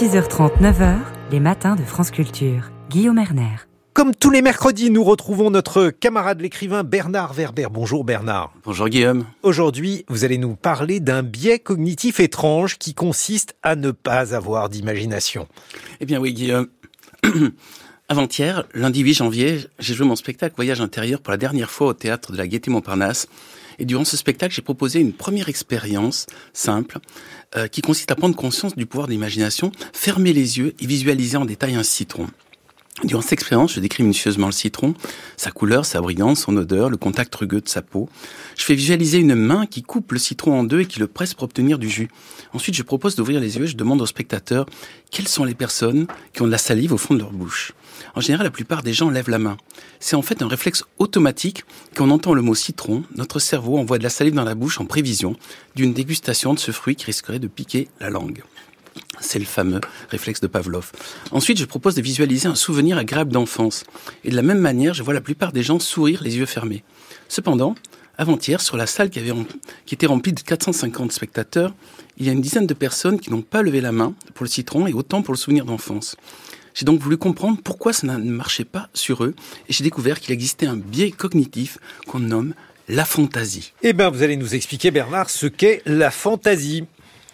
6h30, 9h, les matins de France Culture. Guillaume Erner. Comme tous les mercredis, nous retrouvons notre camarade l'écrivain Bernard Werber. Bonjour Bernard. Bonjour Guillaume. Aujourd'hui, vous allez nous parler d'un biais cognitif étrange qui consiste à ne pas avoir d'imagination. Eh bien oui Guillaume. Avant-hier, lundi 8 janvier, j'ai joué mon spectacle Voyage intérieur pour la dernière fois au théâtre de la Gaîté Montparnasse. Et durant ce spectacle, j'ai proposé une première expérience simple euh, qui consiste à prendre conscience du pouvoir d'imagination, fermer les yeux et visualiser en détail un citron. Durant cette expérience, je décris minutieusement le citron, sa couleur, sa brillance, son odeur, le contact rugueux de sa peau. Je fais visualiser une main qui coupe le citron en deux et qui le presse pour obtenir du jus. Ensuite, je propose d'ouvrir les yeux et je demande au spectateur quelles sont les personnes qui ont de la salive au fond de leur bouche. En général, la plupart des gens lèvent la main. C'est en fait un réflexe automatique. Quand entend le mot citron, notre cerveau envoie de la salive dans la bouche en prévision d'une dégustation de ce fruit qui risquerait de piquer la langue. C'est le fameux réflexe de Pavlov. Ensuite, je propose de visualiser un souvenir agréable d'enfance. Et de la même manière, je vois la plupart des gens sourire les yeux fermés. Cependant, avant-hier, sur la salle qui, était remplie de 450 spectateurs, il y a une dizaine de personnes qui n'ont pas levé la main pour le citron et autant pour le souvenir d'enfance. J'ai donc voulu comprendre pourquoi ça ne marchait pas sur eux et j'ai découvert qu'il existait un biais cognitif qu'on nomme la fantaisie. Eh bien, vous allez nous expliquer, Bernard, ce qu'est la fantaisie.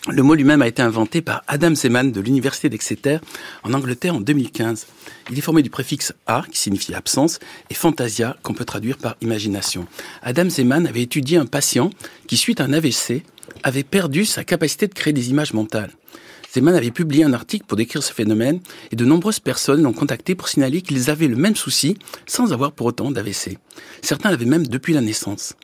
Le mot lui-même a été inventé par Adam Zeman de l'Université d'Exeter en Angleterre en 2015. Il est formé du préfixe a, qui signifie absence, et fantasia, qu'on peut traduire par imagination. Adam Zeman avait étudié un patient qui, suite à un AVC, avait perdu sa capacité de créer des images mentales. Zeman avait publié un article pour décrire ce phénomène et de nombreuses personnes l'ont contacté pour signaler qu'ils avaient le même souci sans avoir pour autant d'AVC. Certains l'avaient même depuis la naissance.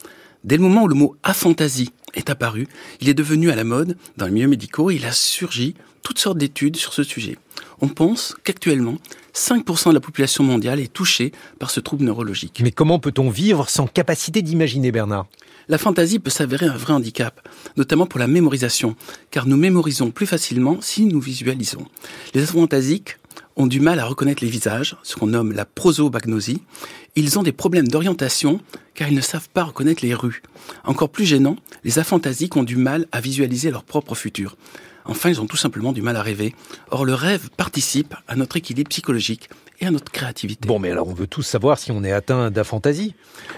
Dès le moment où le mot aphantasie est apparu, il est devenu à la mode dans les milieux médicaux et il a surgi toutes sortes d'études sur ce sujet. On pense qu'actuellement, 5% de la population mondiale est touchée par ce trouble neurologique. Mais comment peut-on vivre sans capacité d'imaginer, Bernard? La fantaisie peut s'avérer un vrai handicap, notamment pour la mémorisation, car nous mémorisons plus facilement si nous visualisons. Les aphantasiques ont du mal à reconnaître les visages, ce qu'on nomme la prosobagnosie. Ils ont des problèmes d'orientation car ils ne savent pas reconnaître les rues. Encore plus gênant, les aphantasiques ont du mal à visualiser leur propre futur. Enfin, ils ont tout simplement du mal à rêver. Or, le rêve participe à notre équilibre psychologique et à notre créativité. Bon, mais alors on veut tous savoir si on est atteint d'aphantasie.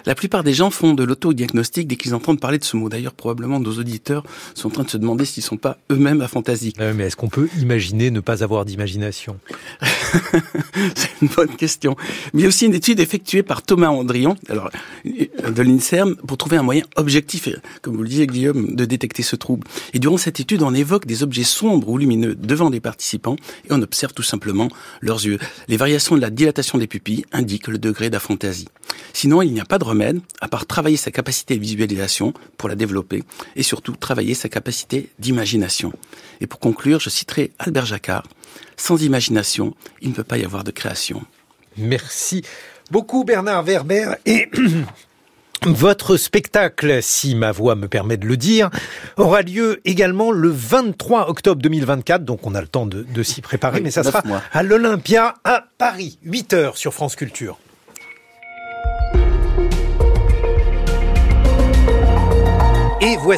La plupart des gens font de l'autodiagnostic dès qu'ils entendent parler de ce mot. D'ailleurs, probablement nos auditeurs sont en train de se demander s'ils sont pas eux-mêmes aphantasiques. Euh, mais est-ce qu'on peut imaginer ne pas avoir d'imagination? C'est une bonne question. Mais il y a aussi une étude effectuée par Thomas Andrian, alors de l'INSERM, pour trouver un moyen objectif, comme vous le disiez Guillaume, de détecter ce trouble. Et durant cette étude, on évoque des objets sombres ou lumineux devant des participants et on observe tout simplement leurs yeux. Les variations de la dilatation des pupilles indiquent le degré d'aphantasie. Sinon, il n'y a pas de remède à part travailler sa capacité de visualisation pour la développer et surtout travailler sa capacité d'imagination. Et pour conclure, je citerai Albert Jacquard. Sans imagination, il ne peut pas y avoir de création. Merci beaucoup Bernard Werber et Votre spectacle, si ma voix me permet de le dire, aura lieu également le 23 octobre 2024, donc on a le temps de, s'y préparer, mais ça sera à l'Olympia à Paris, 8 heures sur France Culture. Et voici